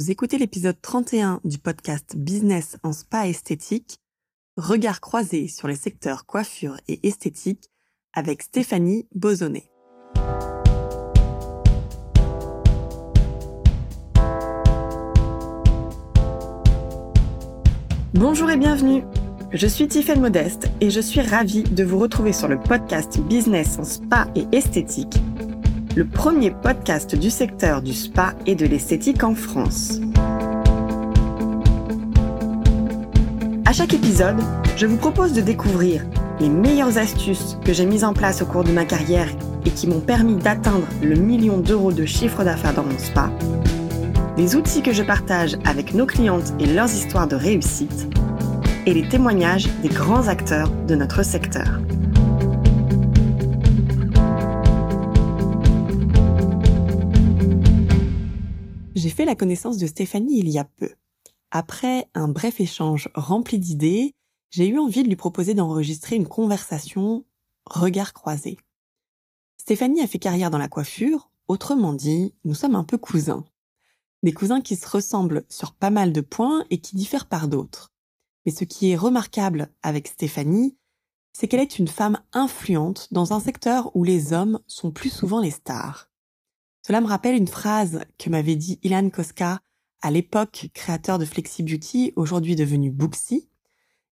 Vous écoutez l'épisode 31 du podcast Business en spa esthétique, regard croisé sur les secteurs coiffure et esthétique avec Stéphanie Bozonnet. Bonjour et bienvenue. Je suis Tiffaine Modeste et je suis ravie de vous retrouver sur le podcast Business en spa et esthétique le premier podcast du secteur du spa et de l'esthétique en France. À chaque épisode, je vous propose de découvrir les meilleures astuces que j'ai mises en place au cours de ma carrière et qui m'ont permis d'atteindre le million d'euros de chiffre d'affaires dans mon spa, les outils que je partage avec nos clientes et leurs histoires de réussite, et les témoignages des grands acteurs de notre secteur. J'ai fait la connaissance de Stéphanie il y a peu. Après un bref échange rempli d'idées, j'ai eu envie de lui proposer d'enregistrer une conversation regard croisé. Stéphanie a fait carrière dans la coiffure, autrement dit, nous sommes un peu cousins. Des cousins qui se ressemblent sur pas mal de points et qui diffèrent par d'autres. Mais ce qui est remarquable avec Stéphanie, c'est qu'elle est une femme influente dans un secteur où les hommes sont plus souvent les stars. Cela me rappelle une phrase que m'avait dit Ilan Koska, à l'époque créateur de Flexi Beauty, aujourd'hui devenu Booksy.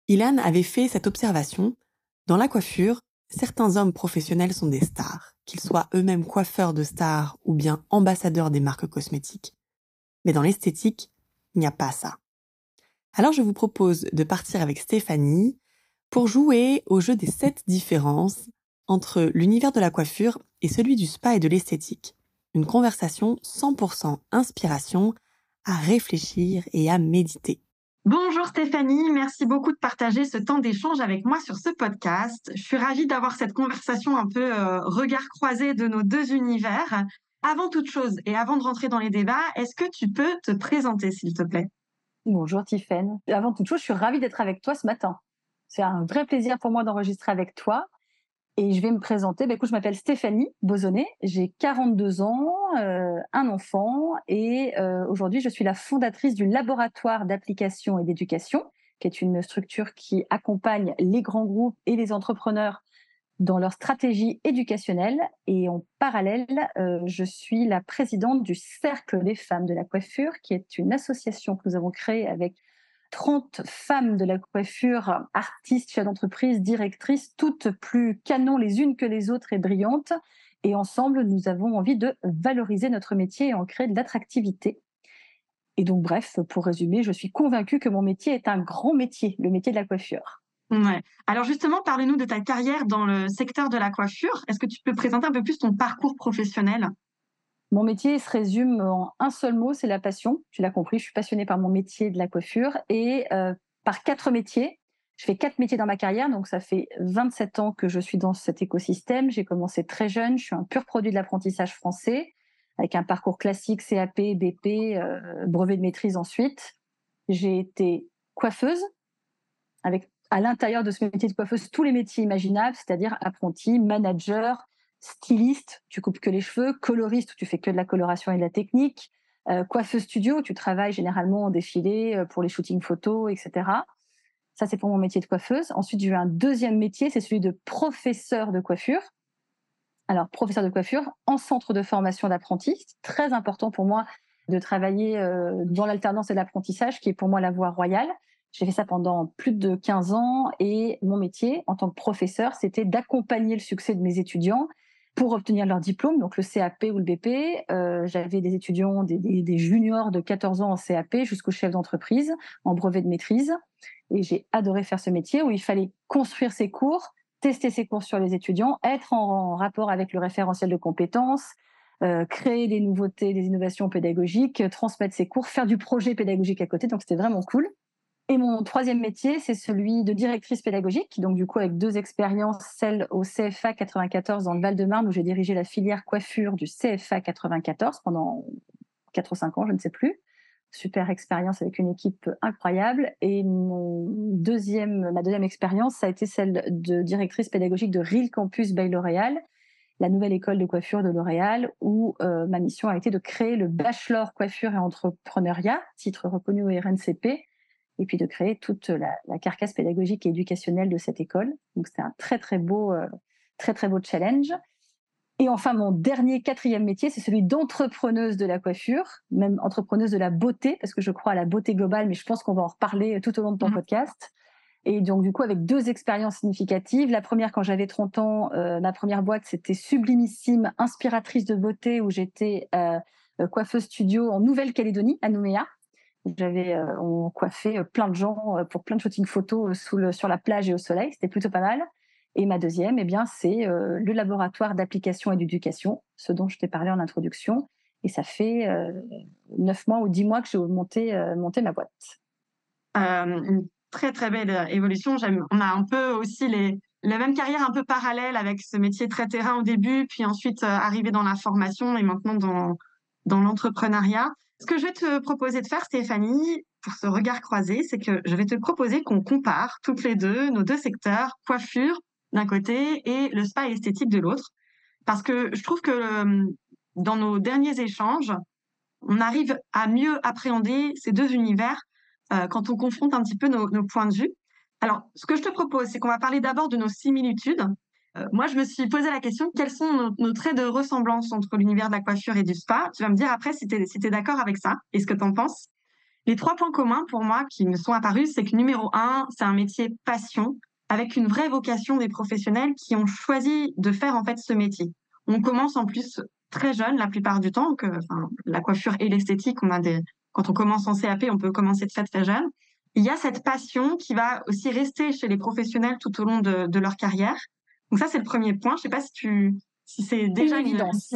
Ilan avait fait cette observation. Dans la coiffure, certains hommes professionnels sont des stars, qu'ils soient eux-mêmes coiffeurs de stars ou bien ambassadeurs des marques cosmétiques. Mais dans l'esthétique, il n'y a pas ça. Alors je vous propose de partir avec Stéphanie pour jouer au jeu des sept différences entre l'univers de la coiffure et celui du spa et de l'esthétique une conversation 100% inspiration à réfléchir et à méditer. Bonjour Stéphanie, merci beaucoup de partager ce temps d'échange avec moi sur ce podcast. Je suis ravie d'avoir cette conversation un peu euh, regard croisé de nos deux univers. Avant toute chose et avant de rentrer dans les débats, est-ce que tu peux te présenter s'il te plaît? Bonjour Tiffaine. Avant toute chose, je suis ravie d'être avec toi ce matin. C'est un vrai plaisir pour moi d'enregistrer avec toi. Et je vais me présenter. Écoute, je m'appelle Stéphanie Bozonnet, j'ai 42 ans, euh, un enfant et euh, aujourd'hui je suis la fondatrice du laboratoire d'application et d'éducation, qui est une structure qui accompagne les grands groupes et les entrepreneurs dans leur stratégie éducationnelle. Et en parallèle, euh, je suis la présidente du Cercle des femmes de la coiffure, qui est une association que nous avons créée avec 30 femmes de la coiffure, artistes, chefs d'entreprise, directrices, toutes plus canon les unes que les autres et brillantes. Et ensemble, nous avons envie de valoriser notre métier et en créer de l'attractivité. Et donc, bref, pour résumer, je suis convaincue que mon métier est un grand métier, le métier de la coiffure. Alors justement, parle-nous de ta carrière dans le secteur de la coiffure. Est-ce que tu peux présenter un peu plus ton parcours professionnel? Mon métier se résume en un seul mot, c'est la passion. Tu l'as compris, je suis passionnée par mon métier de la coiffure et euh, par quatre métiers. Je fais quatre métiers dans ma carrière, donc ça fait 27 ans que je suis dans cet écosystème. J'ai commencé très jeune, je suis un pur produit de l'apprentissage français, avec un parcours classique CAP, BP, euh, brevet de maîtrise ensuite. J'ai été coiffeuse, avec à l'intérieur de ce métier de coiffeuse tous les métiers imaginables, c'est-à-dire apprenti, manager, styliste, tu coupes que les cheveux, coloriste, tu fais que de la coloration et de la technique, euh, coiffeuse studio, tu travailles généralement en défilé euh, pour les shootings photos, etc. Ça, c'est pour mon métier de coiffeuse. Ensuite, j'ai eu un deuxième métier, c'est celui de professeur de coiffure. Alors, professeur de coiffure en centre de formation d'apprentis. Très important pour moi de travailler euh, dans l'alternance et l'apprentissage, qui est pour moi la voie royale. J'ai fait ça pendant plus de 15 ans et mon métier en tant que professeur, c'était d'accompagner le succès de mes étudiants pour obtenir leur diplôme, donc le CAP ou le BP. Euh, j'avais des étudiants, des, juniors de 14 ans en CAP jusqu'au chef d'entreprise en brevet de maîtrise. Et j'ai adoré faire ce métier où il fallait construire ses cours, tester ses cours sur les étudiants, être en, rapport avec le référentiel de compétences, euh, créer des nouveautés, des innovations pédagogiques, transmettre ses cours, faire du projet pédagogique à côté. Donc c'était vraiment cool. Et mon troisième métier, c'est celui de directrice pédagogique, donc du coup avec deux expériences, celle au CFA 94 dans le Val-de-Marne où j'ai dirigé la filière coiffure du CFA 94 pendant 4 ou 5 ans, je ne sais plus. Super expérience avec une équipe incroyable. Et ma deuxième expérience, ça a été celle de directrice pédagogique de Real Campus Bay L'Oréal, la nouvelle école de coiffure de L'Oréal, où ma mission a été de créer le bachelor coiffure et entrepreneuriat, titre reconnu au RNCP, et puis de créer toute la, carcasse pédagogique et éducationnelle de cette école. Donc c'était un très très beau, euh, très très beau challenge. Et enfin, mon dernier quatrième métier, c'est celui d'entrepreneuse de la coiffure, même entrepreneuse de la beauté, parce que je crois à la beauté globale, mais je pense qu'on va en reparler tout au long de ton mmh. podcast. Et donc, du coup, avec deux expériences significatives. La première, quand j'avais 30 ans, euh, ma première boîte, c'était Sublimissime, inspiratrice de beauté, où j'étais euh, coiffeuse studio en Nouvelle-Calédonie, à Nouméa. J'avais, euh, on coiffait euh, plein de gens euh, pour plein de shootings photos le, sur la plage et au soleil. C'était plutôt pas mal. Et ma deuxième, eh bien, c'est le laboratoire d'application et d'éducation, ce dont je t'ai parlé en introduction. Et ça fait neuf mois ou dix mois que j'ai monté, ma boîte. une très très belle évolution. On a un peu aussi la même carrière un peu parallèle avec ce métier très terrain au début, puis ensuite arrivé dans la formation et maintenant dans l'entrepreneuriat. Ce que je vais te proposer de faire, Stéphanie, pour ce regard croisé, c'est que je vais te proposer qu'on compare toutes les deux nos deux secteurs, coiffure d'un côté et le spa esthétique de l'autre. Parce que je trouve que euh, dans nos derniers échanges, on arrive à mieux appréhender ces deux univers euh, quand on confronte un petit peu nos, points de vue. Alors, ce que je te propose, c'est qu'on va parler d'abord de nos similitudes moi, je me suis posé la question quels sont nos, traits de ressemblance entre l'univers de la coiffure et du spa? Tu vas me dire après si tu es, d'accord avec ça et ce que tu en penses. Les trois points communs pour moi qui me sont apparus, c'est que numéro un, c'est un métier passion avec une vraie vocation des professionnels qui ont choisi de faire en fait ce métier. On commence en plus très jeune la plupart du temps, que la coiffure et l'esthétique, quand on commence en CAP, on peut commencer très très jeune. Il y a cette passion qui va aussi rester chez les professionnels tout au long de leur carrière. Donc ça, c'est le premier point. Je ne sais pas si, tu, si c'est déjà une évidence.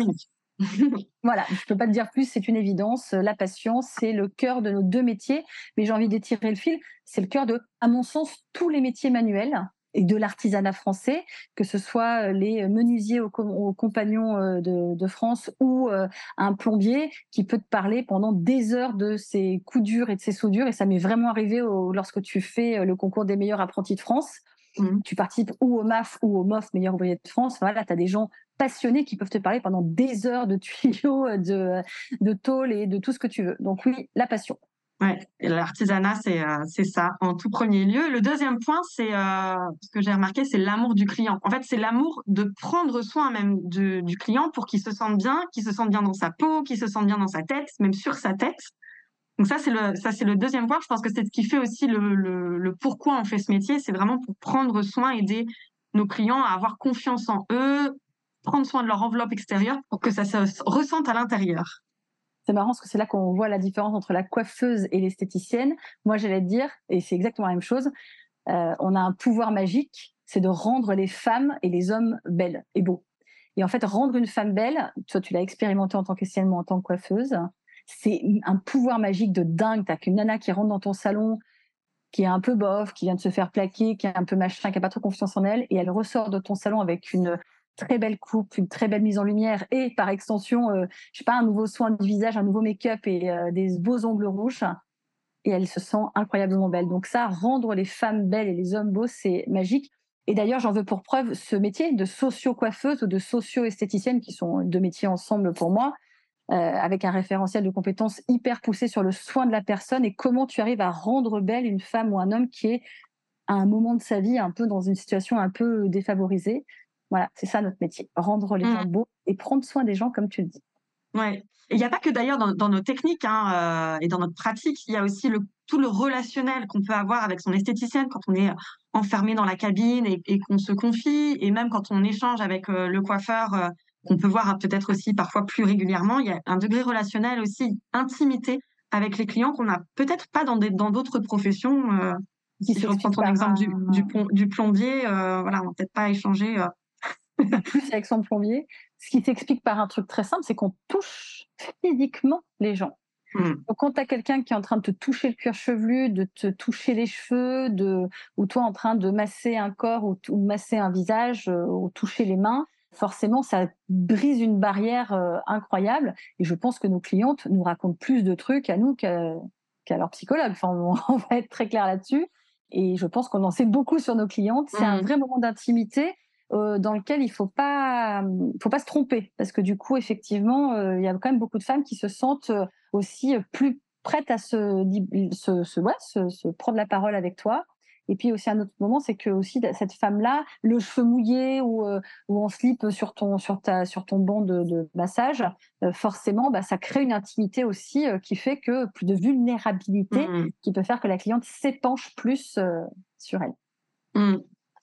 voilà, je ne peux pas te dire plus, c'est une évidence. La passion, c'est le cœur de nos deux métiers. Mais j'ai envie d'étirer le fil, c'est le cœur de, à mon sens, tous les métiers manuels et de l'artisanat français, que ce soit les menuisiers aux, compagnons euh, de, France ou euh, un plombier qui peut te parler pendant des heures de ses coups durs et de ses soudures. Et ça m'est vraiment arrivé lorsque tu fais le concours des meilleurs apprentis de France Mmh. Tu participes ou au MAF ou au MOF, meilleur ouvrier de France. Voilà, tu as des gens passionnés qui peuvent te parler pendant des heures de tuyaux, de, de tôle et de tout ce que tu veux. Donc oui, la passion. Ouais, l'artisanat, c'est euh, c'est ça en tout premier lieu. Le deuxième point, c'est euh, ce que j'ai remarqué, c'est l'amour du client. En fait, c'est l'amour de prendre soin même du, du client pour qu'il se sente bien, qu'il se sente bien dans sa peau, qu'il se sente bien dans sa tête, même sur sa tête. Donc ça, c'est le, ça, c'est le deuxième point. Je pense que c'est ce qui fait aussi le, le, pourquoi on fait ce métier. C'est vraiment pour prendre soin, aider nos clients à avoir confiance en eux, prendre soin de leur enveloppe extérieure pour que ça se ressente à l'intérieur. C'est marrant parce que c'est là qu'on voit la différence entre la coiffeuse et l'esthéticienne. Moi, j'allais te dire, et c'est exactement la même chose, euh, on a un pouvoir magique, c'est de rendre les femmes et les hommes belles et beaux. Et en fait, rendre une femme belle, toi, tu l'as expérimenté en tant qu'esthéticienne, en tant que coiffeuse, c'est un pouvoir magique de dingue. T'as qu'une nana qui rentre dans ton salon, qui est un peu bof, qui vient de se faire plaquer, qui est un peu machin, qui a pas trop confiance en elle, et elle ressort de ton salon avec une très belle coupe, une très belle mise en lumière, et par extension, euh, je sais pas, un nouveau soin de visage, un nouveau make-up et euh, des beaux ongles rouges. Et elle se sent incroyablement belle. Donc ça, rendre les femmes belles et les hommes beaux, c'est magique. Et d'ailleurs, j'en veux pour preuve ce métier de socio-coiffeuse ou de socio-esthéticienne, qui sont deux métiers ensemble pour moi. Euh, avec un référentiel de compétences hyper poussé sur le soin de la personne et comment tu arrives à rendre belle une femme ou un homme qui est à un moment de sa vie un peu dans une situation un peu défavorisée. Voilà, c'est ça notre métier, rendre les gens mmh. beaux et prendre soin des gens comme tu le dis. Ouais. Il n'y a pas que d'ailleurs dans, nos techniques hein, euh, et dans notre pratique, il y a aussi le, tout le relationnel qu'on peut avoir avec son esthéticienne quand on est enfermé dans la cabine et, qu'on se confie, et même quand on échange avec euh, le coiffeur qu'on peut voir peut-être aussi parfois plus régulièrement. Il y a un degré relationnel aussi, intimité avec les clients qu'on n'a peut-être pas dans d'autres professions. Euh, si je reprends ton exemple du, du, plombier, euh, voilà, on n'a peut-être pas échangé. Euh. plus avec son plombier. Ce qui s'explique par un truc très simple, c'est qu'on touche physiquement les gens. Hmm. Donc, quand tu as quelqu'un qui est en train de te toucher le cuir chevelu, de te toucher les cheveux, de, ou toi en train de masser un corps ou, ou masser un visage, ou toucher les mains, forcément, ça brise une barrière euh, incroyable. Et je pense que nos clientes nous racontent plus de trucs à nous qu'à leur psychologue. Enfin, on, va être très clair là-dessus. Et je pense qu'on en sait beaucoup sur nos clientes. C'est un mmh. vrai moment d'intimité. dans lequel il faut pas, faut pas se tromper, parce que du coup, effectivement, il y a quand même beaucoup de femmes qui se sentent aussi plus prêtes à se, se, se, ouais, se, se prendre la parole avec toi et puis aussi un autre moment, c'est que aussi cette femme-là, le cheveu mouillé ou, euh, ou en slip sur ton sur ta sur ton banc de, de massage, euh, forcément, bah, ça crée une intimité aussi euh, qui fait que plus de vulnérabilité, mmh. qui peut faire que la cliente s'épanche plus sur elle. Mmh.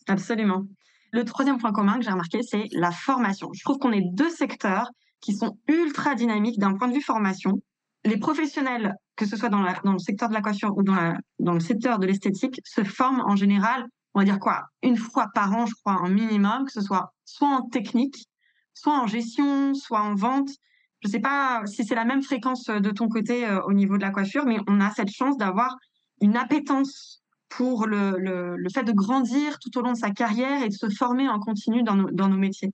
Absolument. Le troisième point commun que j'ai remarqué, c'est la formation. Je trouve qu'on est deux secteurs qui sont ultra dynamiques d'un point de vue formation les professionnels, que ce soit dans, le secteur de la coiffure ou dans, le secteur de l'esthétique, se forment en général, on va dire quoi, une fois par an, je crois, un minimum, que ce soit soit en technique, soit en gestion, soit en vente. Je ne sais pas si c'est la même fréquence de ton côté euh, au niveau de la coiffure, mais on a cette chance d'avoir une appétence pour le, fait de grandir tout au long de sa carrière et de se former en continu dans nos métiers.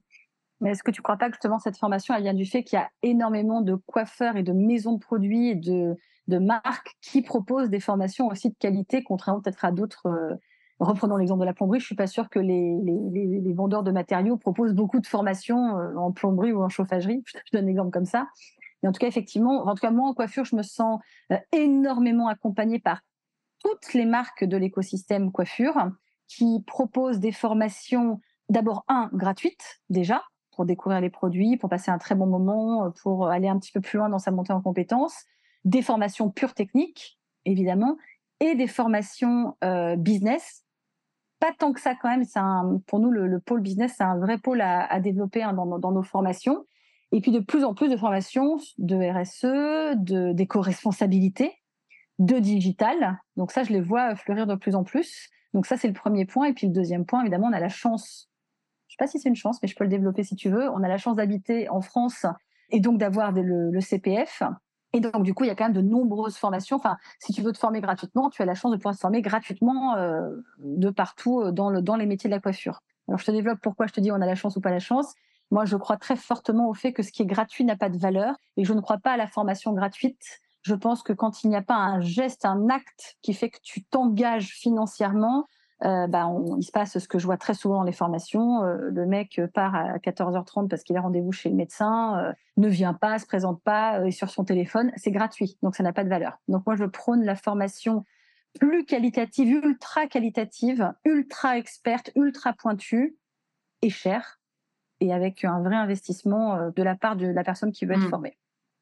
Mais est-ce que tu ne crois pas que justement cette formation, elle vient du fait qu'il y a énormément de coiffeurs et de maisons de produits et de, de marques qui proposent des formations aussi de qualité, contrairement peut-être à d'autres. Euh, reprenons l'exemple de la plomberie, je suis pas sûre que les, les, vendeurs de matériaux proposent beaucoup de formations euh, en plomberie ou en chauffagerie. Je donne un exemple comme ça. Mais en tout cas, effectivement, en tout cas, moi, en coiffure, je me sens euh, énormément accompagnée par toutes les marques de l'écosystème coiffure qui proposent des formations, d'abord, un, gratuites, déjà, pour découvrir les produits, pour passer un très bon moment, euh, pour aller un petit peu plus loin dans sa montée en compétences, des formations pures techniques, évidemment, et des formations euh, business. Pas tant que ça quand même, pour nous le, pôle business, c'est un vrai pôle à, développer hein, dans, dans, nos formations. Et puis de plus en plus de formations de RSE, de d'éco-responsabilité, de digital. Donc ça, je les vois fleurir de plus en plus. Donc ça, c'est le premier point. Et puis le deuxième point, évidemment, on a la chance je sais pas si c'est une chance, mais je peux le développer si tu veux. On a la chance d'habiter en France et donc d'avoir le, CPF. Et donc, du coup, il y a quand même de nombreuses formations. Enfin, si tu veux te former gratuitement, tu as la chance de pouvoir te former gratuitement euh, de partout euh, dans, dans les métiers de la coiffure. Alors, je te développe pourquoi je te dis on a la chance ou pas la chance. Moi, je crois très fortement au fait que ce qui est gratuit n'a pas de valeur et je ne crois pas à la formation gratuite. Je pense que quand il n'y a pas un geste, un acte qui fait que tu t'engages financièrement, euh, bah, il se passe ce que je vois très souvent dans les formations. Euh, le mec part à 14h30 parce qu'il a rendez-vous chez le médecin, euh, ne vient pas, se présente pas, est sur son téléphone. C'est gratuit, donc ça n'a pas de valeur. Donc moi, je prône la formation plus qualitative, ultra qualitative, ultra experte, ultra pointue et chère, et avec un vrai investissement de la part de la personne qui veut être mmh. formée.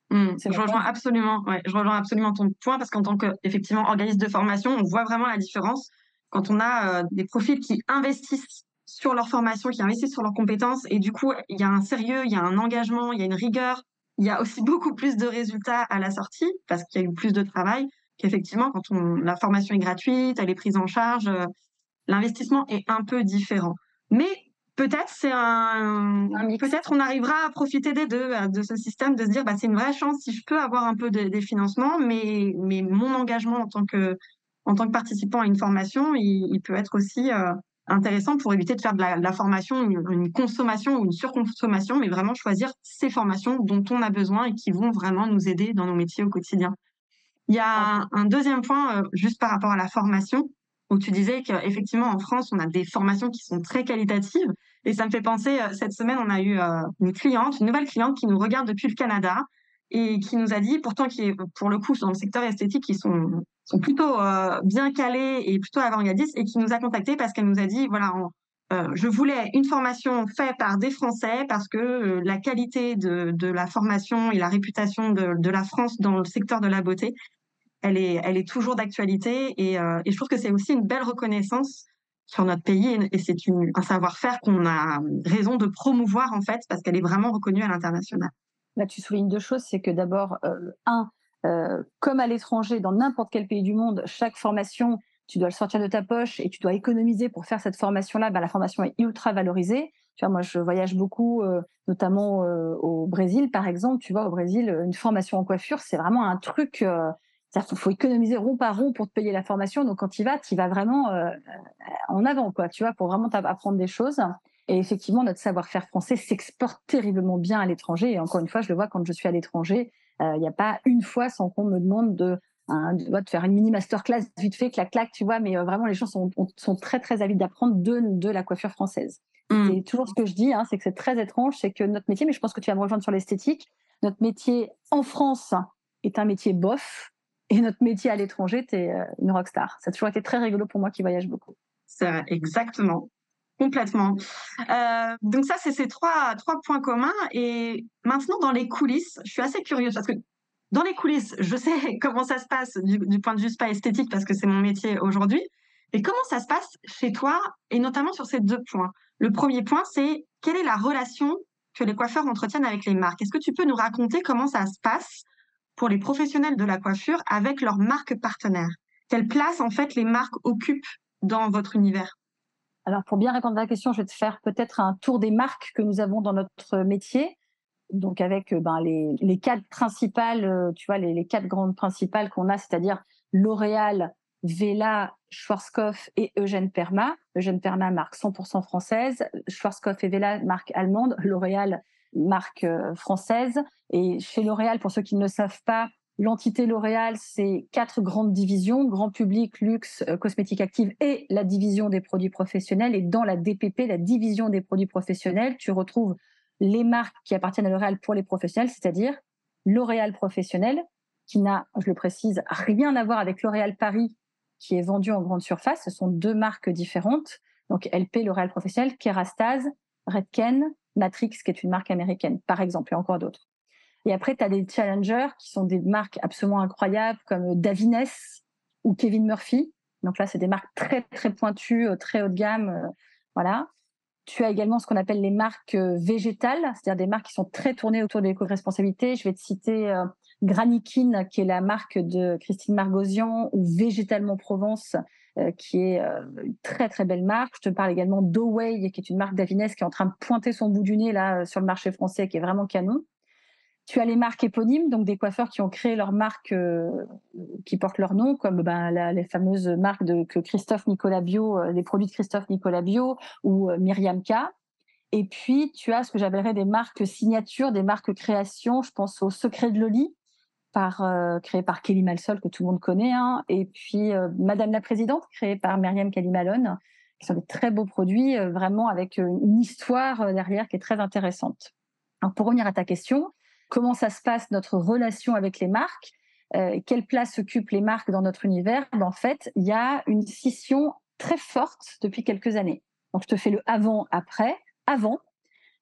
Mmh. je rejoins absolument, ouais, je rejoins absolument ton point parce qu'en tant qu'effectivement organisme de formation, on voit vraiment la différence quand on a euh, des profils qui investissent sur leur formation, qui investissent sur leurs compétences, et du coup, il y a un sérieux, il y a un engagement, il y a une rigueur, il y a aussi beaucoup plus de résultats à la sortie, parce qu'il y a eu plus de travail, qu'effectivement, quand on, la formation est gratuite, elle est prise en charge, euh, l'investissement est un peu différent. Mais peut-être c'est un, peut-être on arrivera à profiter des deux euh, de ce système de se dire bah c'est une vraie chance si je peux avoir un peu de, des financements mais mais mon engagement en tant que en tant que participant à une formation, il, peut être aussi euh, intéressant pour éviter de faire de la, formation une, consommation ou une surconsommation, mais vraiment choisir ces formations dont on a besoin et qui vont vraiment nous aider dans nos métiers au quotidien. Il y a un, deuxième point, euh, juste par rapport à la formation, où tu disais qu'effectivement en France, on a des formations qui sont très qualitatives. Et ça me fait penser, euh, cette semaine, on a eu une cliente, une nouvelle cliente qui nous regarde depuis le Canada et qui nous a dit, pourtant qui est pour le coup dans le secteur esthétique, ils sont, sont plutôt euh, bien calés et plutôt avant-gardistes, et qui nous a contacté parce qu'elle nous a dit, voilà, euh, je voulais une formation faite par des Français parce que euh, la qualité de, la formation et la réputation de, la France dans le secteur de la beauté, elle est, elle est toujours d'actualité et, je trouve que c'est aussi une belle reconnaissance sur notre pays et c'est un savoir-faire qu'on a raison de promouvoir en fait parce qu'elle est vraiment reconnue à l'international. Là, tu soulignes deux choses, c'est que d'abord, un, euh, comme à l'étranger, dans n'importe quel pays du monde, chaque formation, tu dois le sortir de ta poche et tu dois économiser pour faire cette formation-là. Ben, la formation est ultra valorisée. Moi, je voyage beaucoup, euh, notamment au Brésil, par exemple. Tu vois, au Brésil, une formation en coiffure, c'est vraiment un truc. Il faut, économiser rond par rond pour te payer la formation. Donc, quand tu y vas, tu vas vraiment en avant, quoi. Tu vois, pour vraiment apprendre des choses. Et effectivement, notre savoir-faire français s'exporte terriblement bien à l'étranger. Et encore une fois, je le vois quand je suis à l'étranger. Euh, il n'y a pas une fois sans qu'on me demande de de faire une mini masterclass vite fait, clac clac, tu vois. Mais vraiment, les gens sont, sont très très avides d'apprendre de, de la coiffure française. Mmh. C'est toujours ce que je dis, hein, c'est que c'est très étrange, c'est que notre métier, mais je pense que tu vas me rejoindre sur l'esthétique, notre métier en France est un métier bof, et notre métier à l'étranger, tu es une rockstar. Ça a toujours été très rigolo pour moi qui voyage beaucoup. C'est exactement. Complètement. Euh, donc ça, c'est ces trois, trois points communs. Et maintenant, dans les coulisses, je suis assez curieuse parce que dans les coulisses, je sais comment ça se passe du, du point de vue pas esthétique parce que c'est mon métier aujourd'hui. Et comment ça se passe chez toi et notamment sur ces deux points? Le premier point, c'est quelle est la relation que les coiffeurs entretiennent avec les marques? Est-ce que tu peux nous raconter comment ça se passe pour les professionnels de la coiffure avec leurs marques partenaires Quelle place en fait les marques occupent dans votre univers? Alors, pour bien répondre à la question, je vais te faire peut-être un tour des marques que nous avons dans notre métier. Donc, avec euh, ben, les, quatre principales, euh, tu vois, les, les quatre grandes principales qu'on a, c'est-à-dire L'Oréal, Vela, Schwarzkopf et Eugène Perma. Eugène Perma, marque 100% française. Schwarzkopf et Vela, marque allemande. L'Oréal, marque euh, française. Et chez L'Oréal, pour ceux qui ne le savent pas, L'entité L'Oréal, c'est quatre grandes divisions, grand public, luxe, euh, cosmétique active et la division des produits professionnels. Et dans la DPP, la division des produits professionnels, tu retrouves les marques qui appartiennent à L'Oréal pour les professionnels, c'est-à-dire L'Oréal professionnel, qui n'a, je le précise, rien à voir avec L'Oréal Paris, qui est vendu en grande surface. Ce sont deux marques différentes. Donc LP, L'Oréal professionnel, Kerastase, Redken, Matrix, qui est une marque américaine, par exemple, et encore d'autres. Et après, tu as des challengers qui sont des marques absolument incroyables comme Davines ou Kevin Murphy. Donc là, c'est des marques très, très pointues, euh, très haut de gamme. Euh, voilà. Tu as également ce qu'on appelle les marques euh, végétales, c'est-à-dire des marques qui sont très tournées autour de l'éco-responsabilité. Je vais te citer Granikin, qui est la marque de Christine Margosian, ou Végétalement Provence, qui est une très très belle marque. Je te parle également d'Oway, qui est une marque d'Avines qui est en train de pointer son bout du nez là sur le marché français, qui est vraiment canon. Tu as les marques éponymes, donc des coiffeurs qui ont créé leurs marques euh, qui portent leur nom, comme ben, les fameuses marques de Christophe Nicolas Bio, euh, les produits de Christophe Nicolas Bio ou euh, Myriam K. Et puis tu as ce que j'appellerais des marques signatures, des marques création. Je pense au Secret de Loli, par créé par Kelly Malsol que tout le monde connaît, hein. et puis Madame la Présidente, créée par Myriam Kalimalone, qui sont des très beaux produits, vraiment avec une histoire derrière qui est très intéressante. Alors pour revenir à ta question, comment ça se passe notre relation avec les marques, euh, quelle place occupent les marques dans notre univers, ben, en fait, il y a une scission très forte depuis quelques années. Donc, je te fais le avant, après, avant.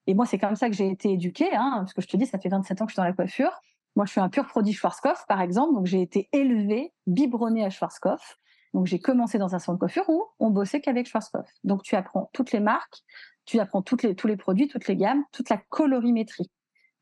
Et moi, c'est comme ça que j'ai été éduquée, hein, parce que je te dis, ça fait 27 ans que je suis dans la coiffure. Moi, je suis un pur produit Schwarzkopf, par exemple. Donc, j'ai été élevée, biberonnée à Schwarzkopf. Donc, j'ai commencé dans un salon de coiffure où on bossait qu'avec Schwarzkopf. Donc, tu apprends toutes les marques, tu apprends tous les produits, toutes les gammes, toute la colorimétrie.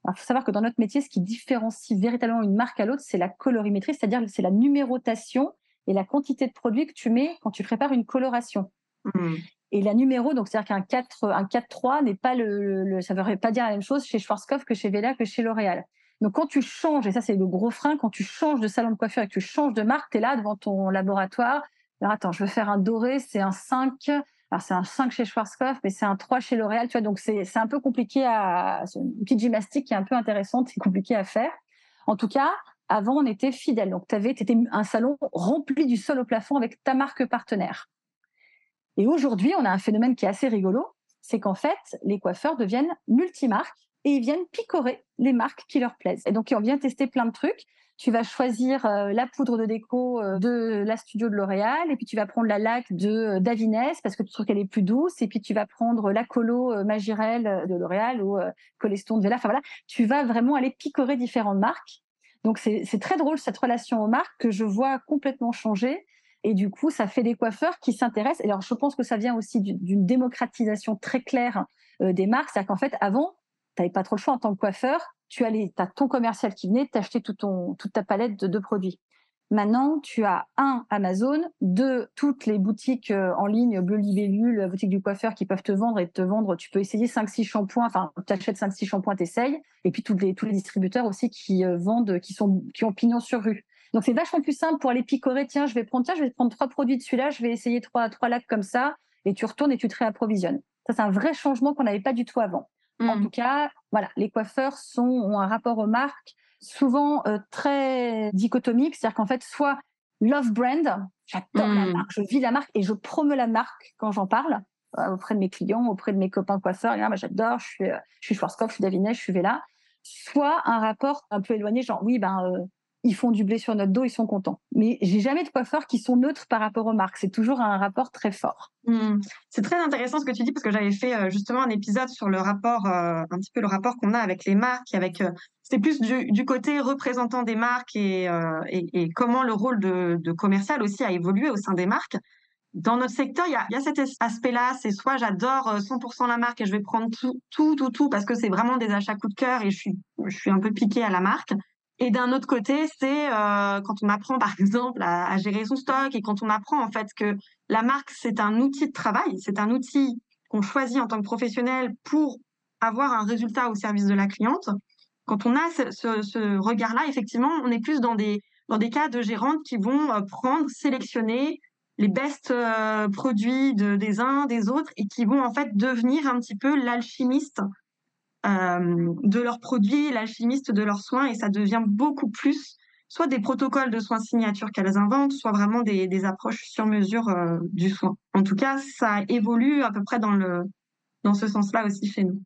Il faut savoir que dans notre métier, ce qui différencie véritablement une marque à l'autre, c'est la colorimétrie, c'est-à-dire c'est la numérotation et la quantité de produits que tu mets quand tu prépares une coloration. Hmm. Et la numéro, donc c'est-à-dire qu'un 4, un 4-3 n'est pas le, ça ne veut pas dire la même chose chez Schwarzkopf que chez Vela que chez L'Oréal. Donc quand tu changes, et ça c'est le gros frein, quand tu changes de salon de coiffure et que tu changes de marque, tu es là devant ton laboratoire. Alors attends, je veux faire un doré, c'est un 5, alors, c'est un 5 chez Schwarzkopf, mais c'est un 3 chez L'Oréal, tu vois. Donc, c'est un peu compliqué à, une petite gymnastique qui est un peu intéressante et compliquée à faire. En tout cas, avant, on était fidèles. Donc, tu étais un salon rempli du sol au plafond avec ta marque partenaire. Et aujourd'hui, on a un phénomène qui est assez rigolo. C'est qu'en fait, les coiffeurs deviennent multimarques et ils viennent picorer les marques qui leur plaisent. Et donc, on vient tester plein de trucs tu vas choisir euh, la poudre de déco euh, de la studio de L'Oréal, et puis tu vas prendre la laque de euh, Davines parce que tu trouves qu'elle est plus douce, et puis tu vas prendre la colo Magirel de L'Oréal ou Coleston de Vela. Enfin voilà, tu vas vraiment aller picorer différentes marques. Donc c'est très drôle cette relation aux marques que je vois complètement changer. Et du coup, ça fait des coiffeurs qui s'intéressent. Alors, je pense que ça vient aussi d'une démocratisation très claire des marques. C'est-à-dire qu'en fait, avant, tu n'avais pas trop le choix en tant que coiffeur tu as, ton commercial qui venait t'acheter tout toute ta palette de, produits. Maintenant, tu as un Amazon, deux toutes les boutiques euh, en ligne, Bleu Libellule, la boutique du coiffeur qui peuvent te vendre et te vendre. Tu peux essayer 5-6 shampoings, enfin, tu achètes 5-6 shampoings, t'essayes. Et puis tous les, tous les distributeurs aussi qui euh, vendent, qui, sont, qui ont pignon sur rue. Donc c'est vachement plus simple pour aller picorer. Tiens, je vais prendre, tiens, je vais prendre trois produits de celui-là, je vais essayer trois, trois lacs comme ça, et tu retournes et tu te réapprovisionnes. Ça, c'est un vrai changement qu'on n'avait pas du tout avant. En mmh. tout cas, voilà, les coiffeurs sont, ont un rapport aux marques souvent très dichotomique, c'est-à-dire qu'en fait, soit love brand, j'adore la mmh. marque, je vis la marque et je promeux la marque quand j'en parle auprès de mes clients, auprès de mes copains coiffeurs. Ah, j'adore, je suis, je suis Schwarzkopf, je suis Davinet, je suis Vela. Soit un rapport un peu éloigné, genre oui, ben ils font du blé sur notre dos, ils sont contents. Mais j'ai jamais de coiffeurs qui sont neutres par rapport aux marques. C'est toujours un rapport très fort. Mmh. C'est très intéressant ce que tu dis parce que j'avais fait euh, justement un épisode sur le rapport, euh, un petit peu le rapport qu'on a avec les marques, avec euh, c'était plus du, côté représentant des marques et, comment le rôle de, commercial aussi a évolué au sein des marques. Dans notre secteur, il y a, y a, cet aspect-là, c'est soit j'adore 100% la marque et je vais prendre tout, tout, tout, tout parce que c'est vraiment des achats coup de cœur et je suis, je suis un peu piquée à la marque. Et d'un autre côté, c'est euh, quand on apprend par exemple à, gérer son stock et quand on apprend en fait que la marque c'est un outil de travail, c'est un outil qu'on choisit en tant que professionnel pour avoir un résultat au service de la cliente. Quand on a ce, regard-là, effectivement, on est plus dans des dans des cas de gérantes qui vont euh, prendre, sélectionner les best euh, produits de, des uns, des autres et qui vont en fait devenir un petit peu l'alchimiste de leurs produits, l'alchimiste de leurs soins, et ça devient beaucoup plus soit des protocoles de soins signature qu'elles inventent, soit vraiment des, approches sur mesure euh, du soin. En tout cas, ça évolue à peu près dans, le, dans ce sens-là aussi chez nous.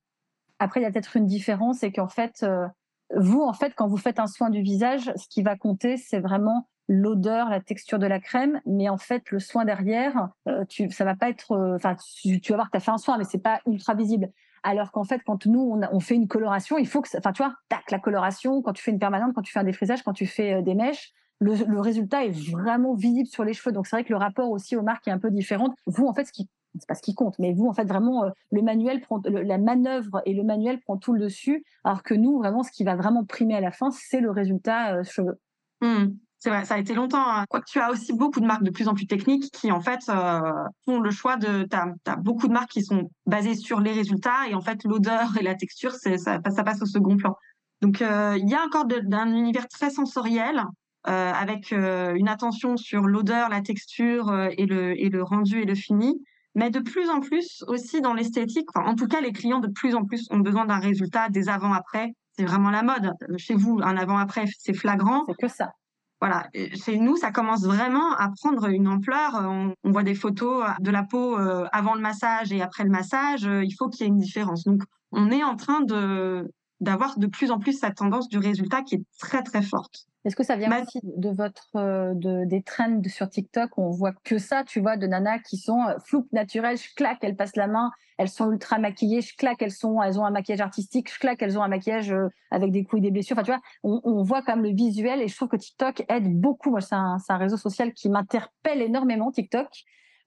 Après, il y a peut-être une différence, c'est qu'en fait, euh, vous, en fait, quand vous faites un soin du visage, ce qui va compter, c'est vraiment l'odeur, la texture de la crème, mais en fait, le soin derrière, tu, ça va pas être, enfin, tu, tu, vas voir que tu as fait un soin, mais c'est pas ultra visible. Alors qu'en fait, quand nous, on, fait une coloration, il faut que, enfin, tu vois, tac, la coloration, quand tu fais une permanente, quand tu fais un défrisage, quand tu fais euh, des mèches, le, résultat est vraiment visible sur les cheveux. Donc, c'est vrai que le rapport aussi aux marques est un peu différent. Vous, en fait, ce qui, c'est pas ce qui compte, mais vous, en fait, vraiment, euh, le manuel prend, la manœuvre et le manuel prend tout le dessus. Alors que nous, vraiment, ce qui va vraiment primer à la fin, c'est le résultat euh, cheveux. Mmh. C'est vrai, ça a été longtemps. Hein. Quoique tu as aussi beaucoup de marques de plus en plus techniques qui, en fait, euh, font le choix de. Tu as, beaucoup de marques qui sont basées sur les résultats et, en fait, l'odeur et la texture, ça, ça passe au second plan. Donc, euh, il y a encore d'un univers très sensoriel euh, avec une attention sur l'odeur, la texture et, le, et le rendu et le fini. Mais de plus en plus aussi dans l'esthétique, en tout cas, les clients de plus en plus ont besoin d'un résultat des avant-après. C'est vraiment la mode. Chez vous, un avant-après, c'est flagrant. C'est que ça voilà, chez nous, ça commence vraiment à prendre une ampleur. On, voit des photos de la peau euh, avant le massage et après le massage. Euh, il faut qu'il y ait une différence. Donc, on est en train de d'avoir de plus en plus cette tendance du résultat qui est très très forte. Est-ce que ça vient aussi de votre euh, de, des trends sur TikTok On voit que ça, tu vois, de nanas qui sont euh, floues naturelles, je claque, elles passent la main, elles sont ultra maquillées, je claque, elles sont, elles ont un maquillage artistique, je claque, elles ont un maquillage euh, avec des couilles, des blessures. Enfin, tu vois, on, on, voit quand même le visuel et je trouve que TikTok aide beaucoup. Moi, c'est un, un réseau social qui m'interpelle énormément, TikTok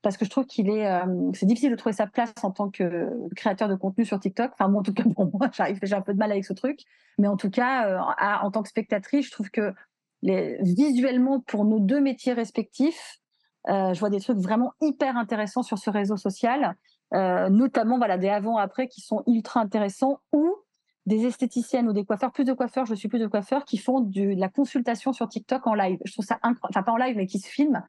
parce que je trouve qu'il est, c'est difficile de trouver sa place en tant que créateur de contenu sur TikTok. Enfin, moi, en tout cas, pour moi, j'arrive, j'ai un peu de mal avec ce truc. Mais en tout cas, en tant que spectatrice, je trouve que visuellement, pour nos deux métiers respectifs, euh, je vois des trucs vraiment hyper intéressants sur ce réseau social, euh, notamment voilà des avant-après qui sont ultra intéressants ou des esthéticiennes ou des coiffeurs, plus de coiffeurs, je suis plus de coiffeurs, qui font de la consultation sur TikTok en live. Je trouve ça incroyable, enfin pas en live, mais qui se filment.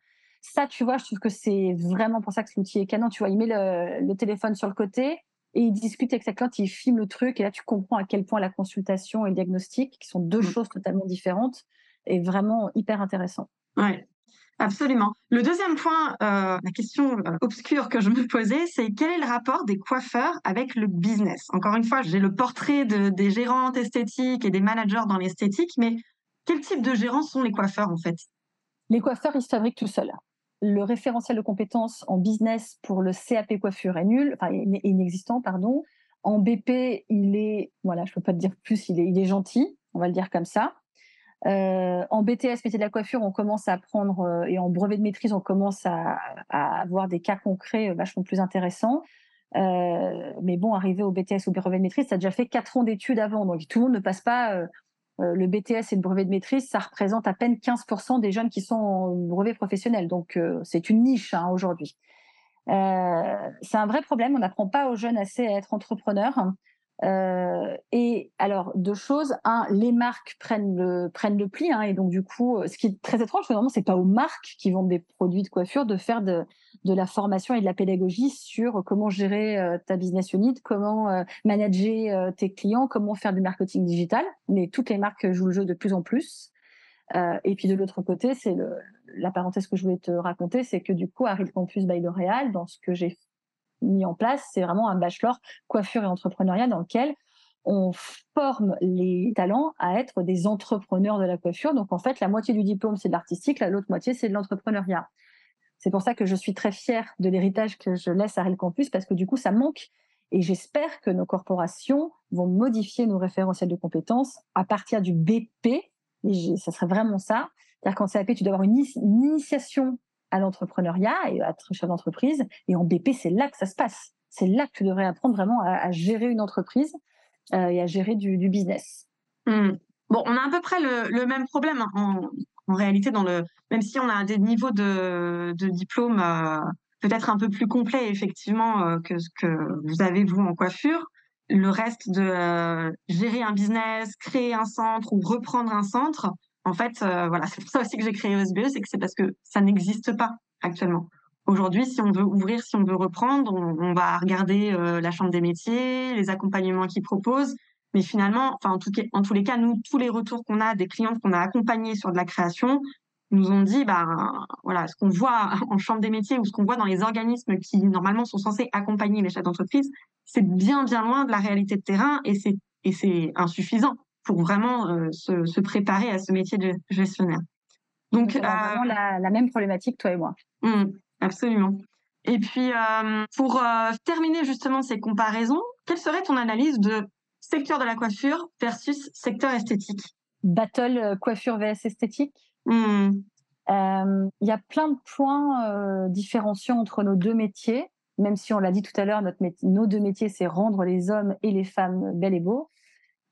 Ça, tu vois, je trouve que c'est vraiment pour ça que l'outil est canon. Tu vois, il met le, le, téléphone sur le côté et il discute avec sa cliente, il filme le truc et là, tu comprends à quel point la consultation et le diagnostic, qui sont deux mmh. choses totalement différentes, est vraiment hyper intéressant. Ouais. Absolument. Le deuxième point, euh, la question euh, obscure que je me posais, c'est quel est le rapport des coiffeurs avec le business? Encore une fois, j'ai le portrait de, des gérantes esthétiques et des managers dans l'esthétique, mais quel type de gérants sont les coiffeurs en fait? Les coiffeurs, ils se fabriquent tout seuls. Le référentiel de compétences en business pour le CAP coiffure est nul, enfin inexistant, pardon. En BP, il est, voilà, je peux pas te dire plus, il est, il est gentil, on va le dire comme ça. Euh, en BTS, métier de la coiffure, on commence à prendre, euh, et en brevet de maîtrise, on commence à, avoir des cas concrets euh, vachement plus intéressants. mais bon, arriver au BTS ou au brevet de maîtrise, ça a déjà fait quatre ans d'études avant. Donc tout le monde ne passe pas le BTS et le brevet de maîtrise. Ça représente à peine 15% des jeunes qui sont en brevet professionnel. Donc c'est une niche hein, aujourd'hui. c'est un vrai problème. On n'apprend pas aux jeunes assez à être entrepreneurs. Euh, et alors, deux choses. Un, les marques prennent le, prennent le pli. Hein, et donc, du coup, ce qui est très étrange, finalement, c'est pas aux marques qui vendent des produits de coiffure de faire de, de la formation et de la pédagogie sur comment gérer euh, ta business unit, comment euh, manager tes clients, comment faire du marketing digital. Mais toutes les marques jouent le jeu de plus en plus. et puis, de l'autre côté, c'est la parenthèse que je voulais te raconter, c'est que du coup, Harry Campus by L'Oréal, dans ce que j'ai mis en place, c'est vraiment un bachelor coiffure et entrepreneuriat dans lequel on forme les talents à être des entrepreneurs de la coiffure. Donc en fait, la moitié du diplôme, c'est de l'artistique, l'autre moitié, c'est de l'entrepreneuriat. C'est pour ça que je suis très fière de l'héritage que je laisse à Real Campus, parce que du coup, ça manque. Et j'espère que nos corporations vont modifier nos référentiels de compétences à partir du BP. Et ça serait vraiment ça. C'est-à-dire qu'en CAP, tu dois avoir une initiation à l'entrepreneuriat et à chef d'entreprise. Et en BP, c'est là que ça se passe. C'est là que tu devrais apprendre vraiment à, gérer une entreprise euh, et à gérer du, business. Mmh. Bon, on a à peu près le, même problème hein, en, réalité, dans le, même si on a des niveaux de, de diplôme euh, peut-être un peu plus complets, effectivement, euh, que ce que vous avez, vous, en coiffure. Le reste de gérer un business, créer un centre ou reprendre un centre, en fait, euh, voilà, c'est pour ça aussi que j'ai créé OSBE, c'est que c'est parce que ça n'existe pas actuellement. Aujourd'hui, si on veut ouvrir, si on veut reprendre, on, va regarder euh, la chambre des métiers, les accompagnements qu'ils proposent. Mais finalement, enfin, en, tout en tous les cas, nous, tous les retours qu'on a des clients qu'on a accompagnés sur de la création, nous ont dit, bah, voilà, ce qu'on voit en chambre des métiers ou ce qu'on voit dans les organismes qui normalement sont censés accompagner les chefs d'entreprise, c'est bien, bien loin de la réalité de terrain et c'est insuffisant pour vraiment euh, se, préparer à ce métier de gestionnaire. Donc, on a vraiment euh, la, même problématique, toi et moi. Mmh, absolument. Et puis, euh, pour terminer justement ces comparaisons, quelle serait ton analyse de secteur de la coiffure versus secteur esthétique? Battle coiffure vs esthétique? Mmh. Il y a plein de points différenciants entre nos deux métiers, même si on l'a dit tout à l'heure, nos deux métiers, c'est rendre les hommes et les femmes belles et beaux.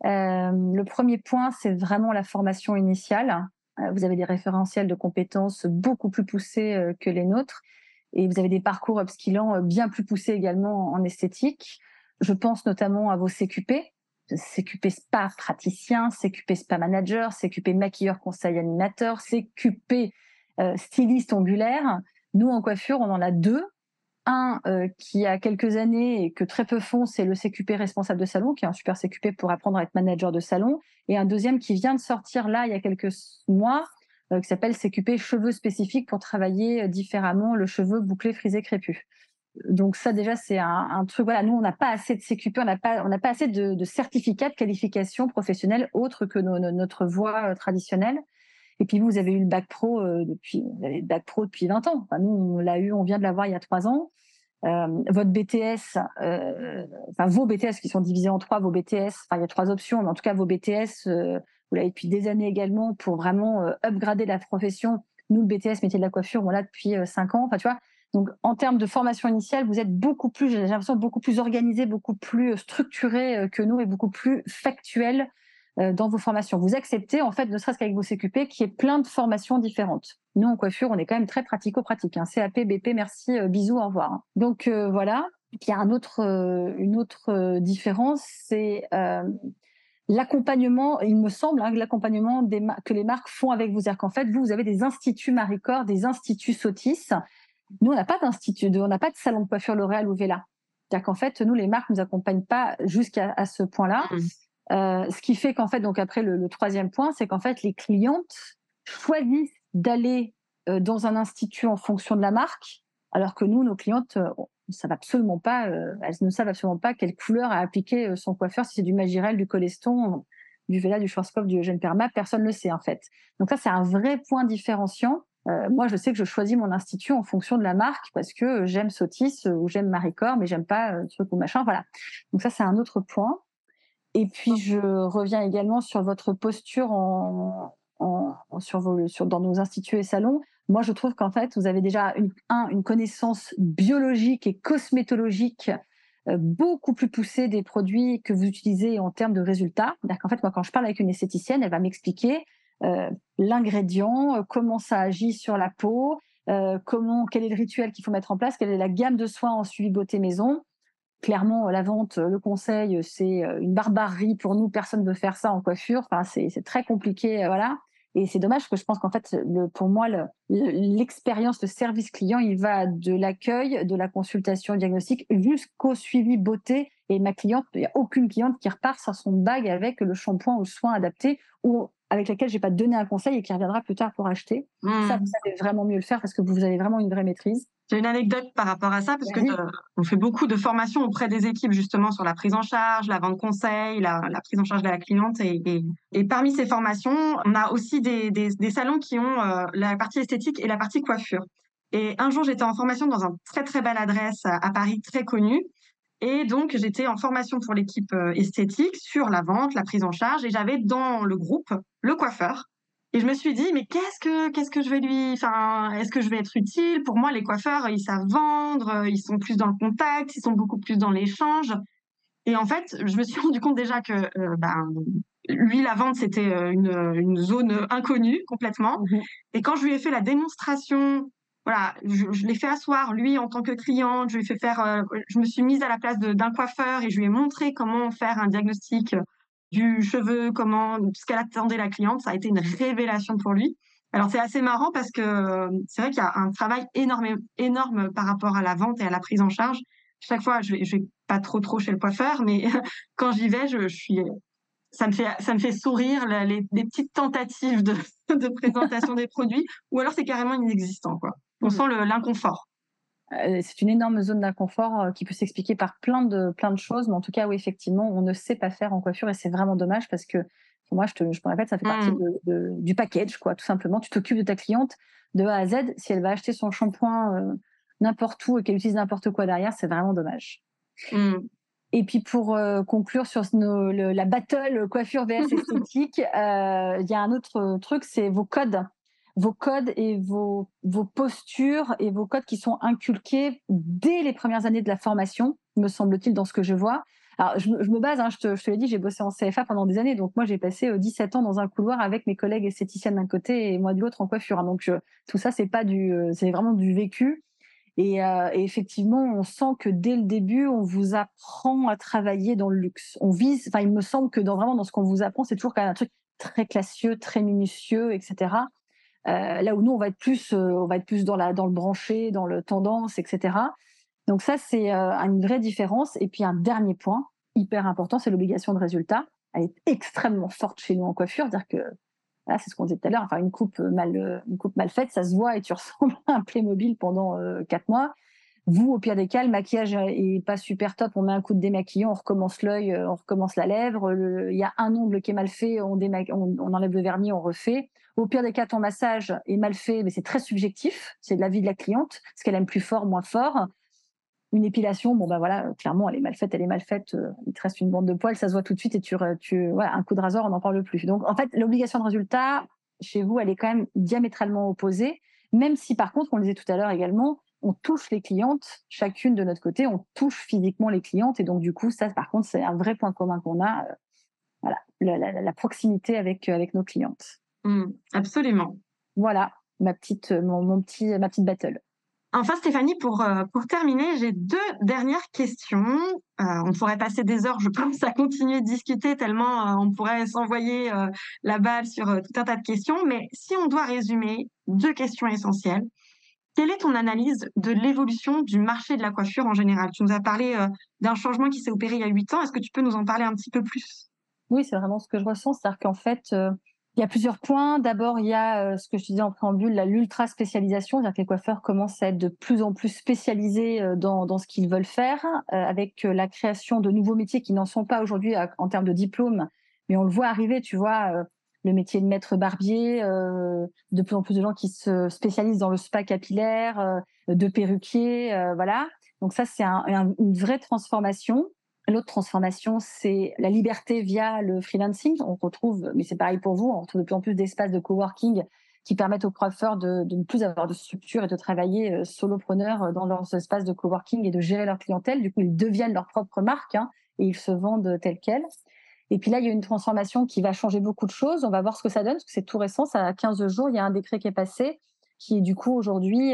Euh, le premier point, c'est vraiment la formation initiale. Euh, vous avez des référentiels de compétences beaucoup plus poussés euh, que les nôtres et vous avez des parcours upskillants bien plus poussés également en esthétique. Je pense notamment à vos CQP, CQP spa praticien, CQP spa manager, CQP maquilleur conseil animateur, CQP styliste ongulaire. Nous, en coiffure, on en a deux un euh, qui a quelques années et que très peu font, c'est le CQP responsable de salon, qui est un super CQP pour apprendre à être manager de salon, et un deuxième qui vient de sortir là il y a quelques mois, euh, qui s'appelle CQP cheveux spécifiques pour travailler euh, différemment le cheveu bouclé, frisé, crépus. Donc ça déjà c'est un, truc. Voilà, nous on n'a pas assez de CQP, on n'a pas, on n'a pas assez de, certificats de qualification professionnelle autre que notre voie traditionnelle. Et puis vous, vous avez eu le bac pro euh, depuis, bac pro depuis 20 ans. Enfin, nous, on l'a eu, on vient de l'avoir il y a trois ans. Euh, votre BTS, euh, vos BTS qui sont divisés en trois, vos BTS, enfin il y a trois options, mais en tout cas vos BTS, vous l'avez depuis des années également pour vraiment upgrader la profession. Nous, le BTS métier de la coiffure, on l'a depuis cinq ans. Enfin, tu vois, donc, en termes de formation initiale, vous êtes beaucoup plus, j'ai l'impression, beaucoup plus organisé, beaucoup plus structuré que nous et beaucoup plus factuel dans vos formations. Vous acceptez, en fait, ne serait-ce qu'avec vos CQP, qu'il y ait plein de formations différentes. Nous, en coiffure, on est quand même très pratico-pratique. Hein. CAP, BP, merci, euh, bisous, au revoir. Hein. Donc, euh, voilà. Il y a un autre, une autre différence, c'est l'accompagnement, il me semble, hein, l'accompagnement que les marques font avec vous. C'est-à-dire qu'en fait, vous, vous avez des instituts Maricor, des instituts Sotis. Nous, on n'a pas d'institut, on n'a pas de salon de coiffure L'Oréal ou Vela. C'est-à-dire qu'en fait, nous, les marques ne nous accompagnent pas jusqu'à ce point-là. Mmh. Euh, ce qui fait qu'en fait, donc après le, troisième point, c'est qu'en fait les clientes choisissent d'aller euh, dans un institut en fonction de la marque, alors que nous, nos clientes, euh, ne savent absolument pas, elles ne savent absolument pas quelle couleur a appliqué son coiffeur, si c'est du Magirel, du Coleston, du Vela, du Schwarzkopf, du Eugène Perma, personne ne le sait en fait. Donc ça, c'est un vrai point différenciant. moi, je sais que je choisis mon institut en fonction de la marque parce que j'aime Sotis ou j'aime Maricor, mais j'aime pas ce truc ou machin. Voilà. Donc ça, c'est un autre point. Et puis, je reviens également sur votre posture en, sur, vos, sur dans nos instituts et salons. Moi, je trouve qu'en fait, vous avez déjà une, une connaissance biologique et cosmétologique euh, beaucoup plus poussée des produits que vous utilisez en termes de résultats. En fait, moi, quand je parle avec une esthéticienne, elle va m'expliquer euh, l'ingrédient, euh, comment ça agit sur la peau, comment, quel est le rituel qu'il faut mettre en place, quelle est la gamme de soins en suivi beauté maison clairement, la vente, le conseil, c'est une barbarie pour nous. Personne ne veut faire ça en coiffure. Enfin, c'est très compliqué, voilà. Et c'est dommage que je pense qu'en fait, le, pour moi, l'expérience de service client, il va de l'accueil, de la consultation diagnostique jusqu'au suivi beauté. Et ma cliente, il n'y a aucune cliente qui repart sans son bag avec le shampoing ou le soin adapté avec laquelle j'ai pas donné un conseil et qui reviendra plus tard pour acheter. Mmh. Ça, vous savez vraiment mieux le faire parce que vous avez vraiment une vraie maîtrise. J'ai une anecdote par rapport à ça, parce que on fait beaucoup de formations auprès des équipes justement sur la prise en charge, la vente conseil, la, la prise en charge de la cliente. Et, et, parmi ces formations, on a aussi des, des, des salons qui ont euh, la partie esthétique et la partie coiffure. Et un jour, j'étais en formation dans un très très belle adresse à Paris, très connue. Et donc, j'étais en formation pour l'équipe euh, esthétique sur la vente, la prise en charge. Et j'avais dans le groupe le coiffeur et je me suis dit, mais qu'est-ce que, qu'est-ce que je vais lui, enfin, est-ce que je vais être utile? Pour moi, les coiffeurs, ils savent vendre, ils sont plus dans le contact, ils sont beaucoup plus dans l'échange. Et en fait, je me suis rendu compte déjà que, euh, ben, lui, la vente, c'était euh, une, une zone inconnue complètement. Mmh Et quand je lui ai fait la démonstration, voilà, je, l'ai fait asseoir, lui, en tant que cliente, je lui ai faire, euh, je me suis mise à la place d'un coiffeur et je lui ai montré comment faire un diagnostic du cheveu, comment, ce qu'elle attendait la cliente. Ça a été une révélation pour lui. Alors c'est assez marrant parce que c'est vrai qu'il y a un travail énorme, énorme par rapport à la vente et à la prise en charge. Chaque fois, je vais, vais pas trop trop chez le coiffeur, mais quand j'y vais, je, suis, ça me fait, ça me fait sourire les, les petites tentatives de, de présentation des produits, ou alors c'est carrément inexistant quoi. On mmh. sent l'inconfort. Euh, c'est une énorme zone d'inconfort euh, qui peut s'expliquer par plein de, plein de choses. Mais en tout cas, oui, effectivement, on ne sait pas faire en coiffure et c'est vraiment dommage parce que, moi, je, te, je me répète, ça fait partie mmh. du package, quoi, tout simplement. Tu t'occupes de ta cliente de A à Z. Si elle va acheter son shampoing euh, n'importe où et qu'elle utilise n'importe quoi derrière, c'est vraiment dommage. Mmh. Et puis pour conclure sur la battle coiffure vs esthétique, il y a un autre truc, c'est vos codes vos codes et vos, vos postures et vos codes qui sont inculqués dès les premières années de la formation, me semble-t-il, dans ce que je vois. Alors, je, me base, hein, je te, je te l'ai dit, j'ai bossé en CFA pendant des années. Donc, moi, j'ai passé 17 euh, ans dans un couloir avec mes collègues esthéticiennes d'un côté et moi de l'autre en coiffure. Hein. Donc, tout ça, euh, c'est vraiment du vécu. Et, euh, et, effectivement, on sent que dès le début, on vous apprend à travailler dans le luxe. On vise, enfin, il me semble que dans, vraiment dans ce qu'on vous apprend, c'est toujours quand même un truc très classieux, très minutieux, etc. Euh, là où nous, on va être plus, euh, on va être plus dans, dans le branché, dans le tendance, etc. Donc ça, c'est euh, une vraie différence. Et puis un dernier point hyper important, c'est l'obligation de résultat. Elle est extrêmement forte chez nous en coiffure, dire que c'est ce qu'on disait tout à l'heure. Enfin, une coupe mal, faite, ça se voit et tu ressembles à un Playmobil pendant quatre mois. Vous, au pire des cas, le maquillage est pas super top. On met un coup de démaquillant, on recommence l'œil, on recommence la lèvre. Il y a un ongle qui est mal fait, on, on enlève le vernis, on refait. Au pire des cas, ton massage est mal fait, mais c'est très subjectif. C'est de l'avis de la cliente, ce qu'elle aime plus fort, moins fort. Une épilation, bon ben voilà, clairement, elle est mal faite, elle est mal faite. Euh, il te reste une bande de poils, ça se voit tout de suite et tu, un coup de rasoir, on n'en parle plus. Donc en fait, l'obligation de résultat chez vous, elle est quand même diamétralement opposée. Même si par contre, on le disait tout à l'heure également, on touche les clientes, chacune de notre côté, on touche physiquement les clientes et donc du coup, ça, par contre, c'est un vrai point commun qu'on a. Euh, voilà, la, proximité avec euh, avec nos clientes. Mmh, absolument. Voilà, ma petite, euh, mon, petit, ma petite battle. Enfin, Stéphanie, pour, euh, pour terminer, j'ai deux dernières questions. Euh, on pourrait passer des heures, je pense, à continuer de discuter tellement on pourrait s'envoyer la balle sur tout un tas de questions. Mais si on doit résumer deux questions essentielles, quelle est ton analyse de l'évolution du marché de la coiffure en général? Tu nous as parlé d'un changement qui s'est opéré il y a huit ans. Est-ce que tu peux nous en parler un petit peu plus? Oui, c'est vraiment ce que je ressens. C'est-à-dire qu'en fait, il y a plusieurs points. D'abord, il y a euh, ce que je disais en préambule, l'ultra spécialisation, c'est-à-dire que les coiffeurs commencent à être de plus en plus spécialisés euh, dans, dans ce qu'ils veulent faire, euh, avec la création de nouveaux métiers qui n'en sont pas aujourd'hui en termes de diplôme, mais on le voit arriver, tu vois, le métier de maître barbier, de plus en plus de gens qui se spécialisent dans le spa capillaire, de perruquier, voilà. Donc ça, c'est un, une vraie transformation. L'autre transformation, c'est la liberté via le freelancing. On retrouve, mais c'est pareil pour vous, on retrouve de plus en plus d'espaces de coworking qui permettent aux coiffeurs de, ne plus avoir de structure et de travailler euh, solopreneurs euh, dans leurs espaces de coworking et de gérer leur clientèle. Du coup, ils deviennent leur propre marque hein, et ils se vendent tels quels. Et puis là, il y a une transformation qui va changer beaucoup de choses. On va voir ce que ça donne, parce que c'est tout récent, ça a 15 jours. Il y a un décret qui est passé qui du coup aujourd'hui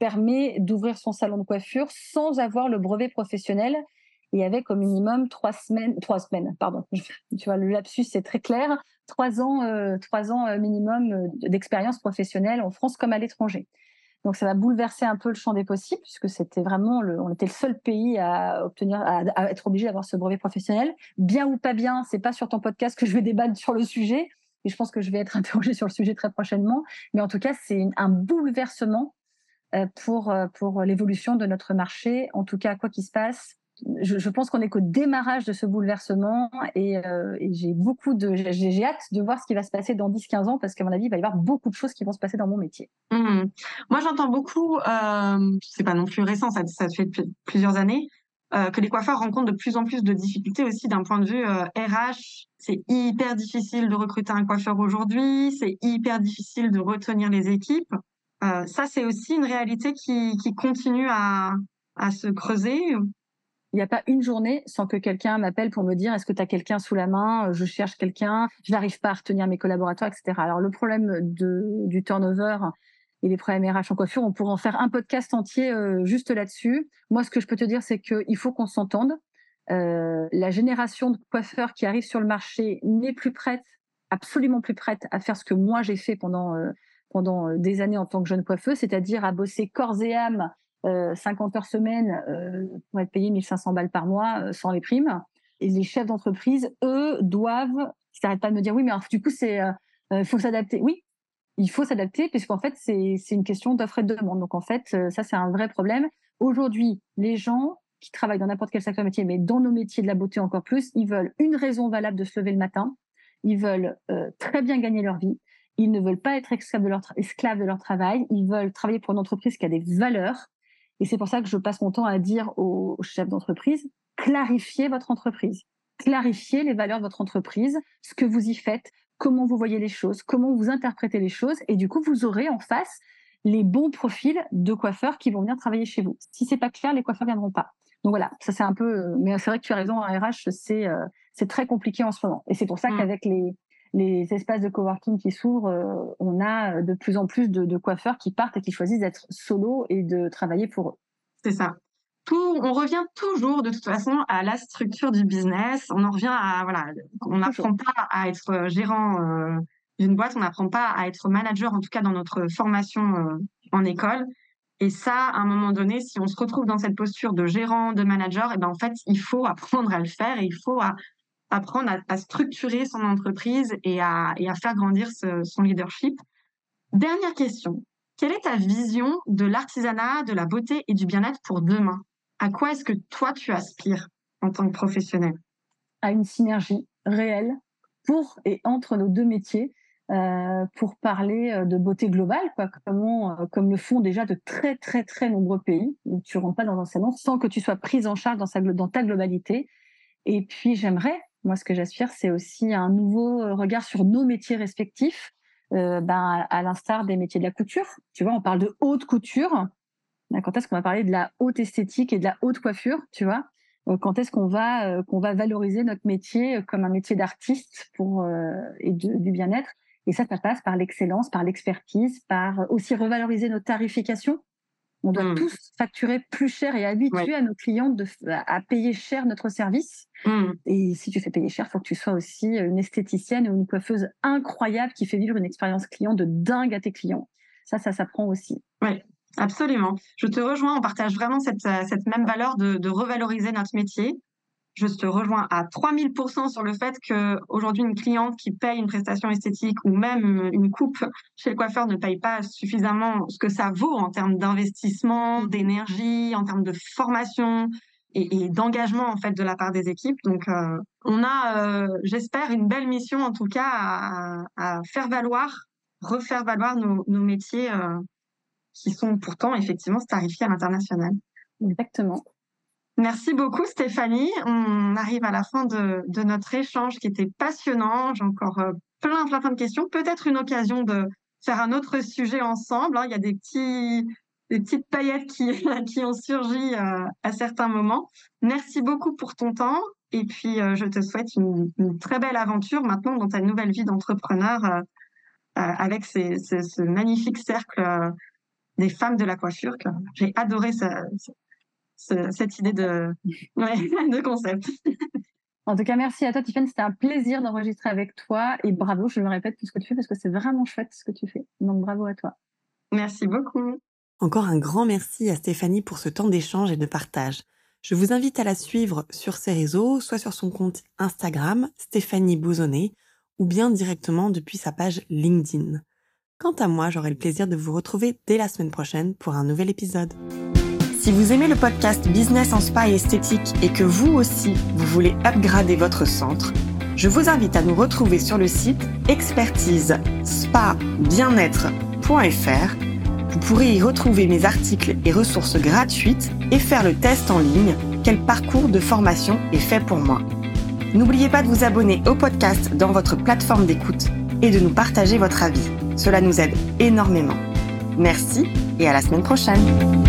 permet d'ouvrir son salon de coiffure sans avoir le brevet professionnel et avec au minimum trois semaines, trois semaines, pardon. Tu vois, le lapsus c'est très clair. Trois ans, trois ans minimum d'expérience professionnelle en France comme à l'étranger. Donc ça va bouleverser un peu le champ des possibles puisque c'était vraiment le, on était le seul pays à obtenir, à, être obligé d'avoir ce brevet professionnel. Bien ou pas bien, c'est pas sur ton podcast que je vais débattre sur le sujet. Et je pense que je vais être interrogée sur le sujet très prochainement. Mais en tout cas, c'est un bouleversement euh, pour, euh, pour l'évolution de notre marché. En tout cas, quoi qu'il se passe, je, pense qu'on est qu'au démarrage de ce bouleversement et, euh, j'ai beaucoup de j'ai hâte de voir ce qui va se passer dans 10-15 ans parce qu'à mon avis il va y avoir beaucoup de choses qui vont se passer dans mon métier. Mmh. Moi j'entends beaucoup, euh, c'est pas non plus récent, ça, ça fait plusieurs années, euh, que les coiffeurs rencontrent de plus en plus de difficultés aussi d'un point de vue RH. Euh, c'est hyper difficile de recruter un coiffeur aujourd'hui, c'est hyper difficile de retenir les équipes. Euh, ça c'est aussi une réalité qui, qui continue à, à se creuser il n'y a pas une journée sans que quelqu'un m'appelle pour me dire est-ce que tu as quelqu'un sous la main, euh, je cherche quelqu'un, je n'arrive pas à retenir mes collaborateurs, etc. Alors le problème de, du turnover et les problèmes RH en coiffure, on pourrait en faire un podcast entier euh, juste là-dessus. Moi, ce que je peux te dire, c'est qu'il faut qu'on s'entende. Euh, la génération de coiffeurs qui arrive sur le marché n'est plus prête, absolument plus prête à faire ce que moi j'ai fait pendant, pendant des années en tant que jeune coiffeuse, c'est-à-dire à bosser corps et âme 50 euh, heures semaine euh, pour être payé 1500 balles par mois euh, sans les primes. Et les chefs d'entreprise, eux, doivent, ils n'arrêtent pas de me dire oui, mais du coup, c'est, faut s'adapter. Oui, il faut s'adapter puisqu'en fait, c'est, une question d'offre et de demande. Donc en fait, ça, c'est un vrai problème. Aujourd'hui, les gens qui travaillent dans n'importe quel secteur métier, mais dans nos métiers de la beauté encore plus, ils veulent une raison valable de se lever le matin. Ils veulent très bien gagner leur vie. Ils ne veulent pas être esclaves esclaves de leur travail. Ils veulent travailler pour une entreprise qui a des valeurs. Et c'est pour ça que je passe mon temps à dire aux chefs d'entreprise, clarifiez votre entreprise, clarifiez les valeurs de votre entreprise, ce que vous y faites, comment vous voyez les choses, comment vous interprétez les choses, et du coup, vous aurez en face les bons profils de coiffeurs qui vont venir travailler chez vous. Si c'est pas clair, les coiffeurs viendront pas. Donc voilà, ça c'est un peu, mais c'est vrai que tu as raison, en RH, c'est euh, c'est très compliqué en ce moment. Et c'est pour ça mmh. qu'avec les les espaces de coworking qui s'ouvrent, euh, on a de plus en plus de, coiffeurs qui partent et qui choisissent d'être solo et de travailler pour eux. C'est ça. Tout, on revient toujours de toute façon à la structure du business. On en revient à voilà, on n'apprend pas à être gérant euh, d'une boîte, on n'apprend pas à être manager en tout cas dans notre formation euh, en école. Et ça, à un moment donné, si on se retrouve dans cette posture de gérant, de manager, et eh ben en fait, il faut apprendre à le faire et il faut à, apprendre à, structurer son entreprise et à, faire grandir son leadership. Dernière question. Quelle est ta vision de l'artisanat, de la beauté et du bien-être pour demain? À quoi est-ce que toi, tu aspires en tant que professionnel? À une synergie réelle pour et entre nos deux métiers euh, pour parler euh, de beauté globale, quoi, euh, comme le font déjà de très, très, très nombreux pays où tu rentres pas dans un salon sans que tu sois prise en charge dans, dans ta globalité. Et puis, j'aimerais moi, ce que j'aspire, c'est aussi un nouveau euh, regard sur nos métiers respectifs, euh, ben, à l'instar des métiers de la couture. Tu vois, on parle de haute couture. Quand est-ce qu'on va parler de la haute esthétique et de la haute coiffure, tu vois? Euh, Quand est-ce qu'on va va valoriser notre métier comme un métier d'artiste pour et du bien-être? Et ça, ça passe par l'excellence, par l'expertise, par aussi revaloriser notre tarification on doit mmh. tous facturer plus cher et habituer à nos clients de, à payer cher notre service. Mmh. Et si tu fais payer cher, il faut que tu sois aussi une esthéticienne ou une coiffeuse incroyable qui fait vivre une expérience client de dingue à tes clients. Ça, ça s'apprend aussi. Oui, absolument. Je te rejoins. On partage vraiment cette, cette même valeur de, de revaloriser notre métier je te rejoins à 3000% sur le fait que aujourd'hui une cliente qui paye une prestation esthétique ou même une coupe chez le coiffeur ne paye pas suffisamment ce que ça vaut en termes d'investissement, d'énergie, en termes de formation et, d'engagement en fait de la part des équipes. Donc euh, on a, euh, j'espère, une belle mission en tout cas à, faire valoir, refaire valoir nos, métiers euh, qui sont pourtant effectivement starifiés à l'international. Exactement. Merci beaucoup Stéphanie. On arrive à la fin de, notre échange qui était passionnant. J'ai encore euh, plein, plein, plein de questions. Peut-être une occasion de faire un autre sujet ensemble. Hein. Il y a des, petites paillettes qui, qui ont surgi euh, à certains moments. Merci beaucoup pour ton temps. Et puis, euh, je te souhaite une, très belle aventure maintenant dans ta nouvelle vie d'entrepreneur avec ce magnifique cercle des femmes de la coiffure. J'ai adoré cette idée de, de concept. En tout cas, merci à toi, Tiffany. C'était un plaisir d'enregistrer avec toi. Et bravo, je le répète, tout ce que tu fais, parce que c'est vraiment chouette ce que tu fais. Donc, bravo à toi. Merci beaucoup. Encore un grand merci à Stéphanie pour ce temps d'échange et de partage. Je vous invite à la suivre sur ses réseaux, soit sur son compte Instagram, Stéphanie Bouzonnet, ou bien directement depuis sa page LinkedIn. Quant à moi, j'aurai le plaisir de vous retrouver dès la semaine prochaine pour un nouvel épisode. Si vous aimez le podcast Business en Spa et Esthétique et que vous aussi, vous voulez upgrader votre centre, je vous invite à nous retrouver sur le site expertise spa bien-être.fr vous pourrez y retrouver mes articles et ressources gratuites et faire le test en ligne quel parcours de formation est fait pour moi. N'oubliez pas de vous abonner au podcast dans votre plateforme d'écoute et de nous partager votre avis. Cela nous aide énormément. Merci et à la semaine prochaine.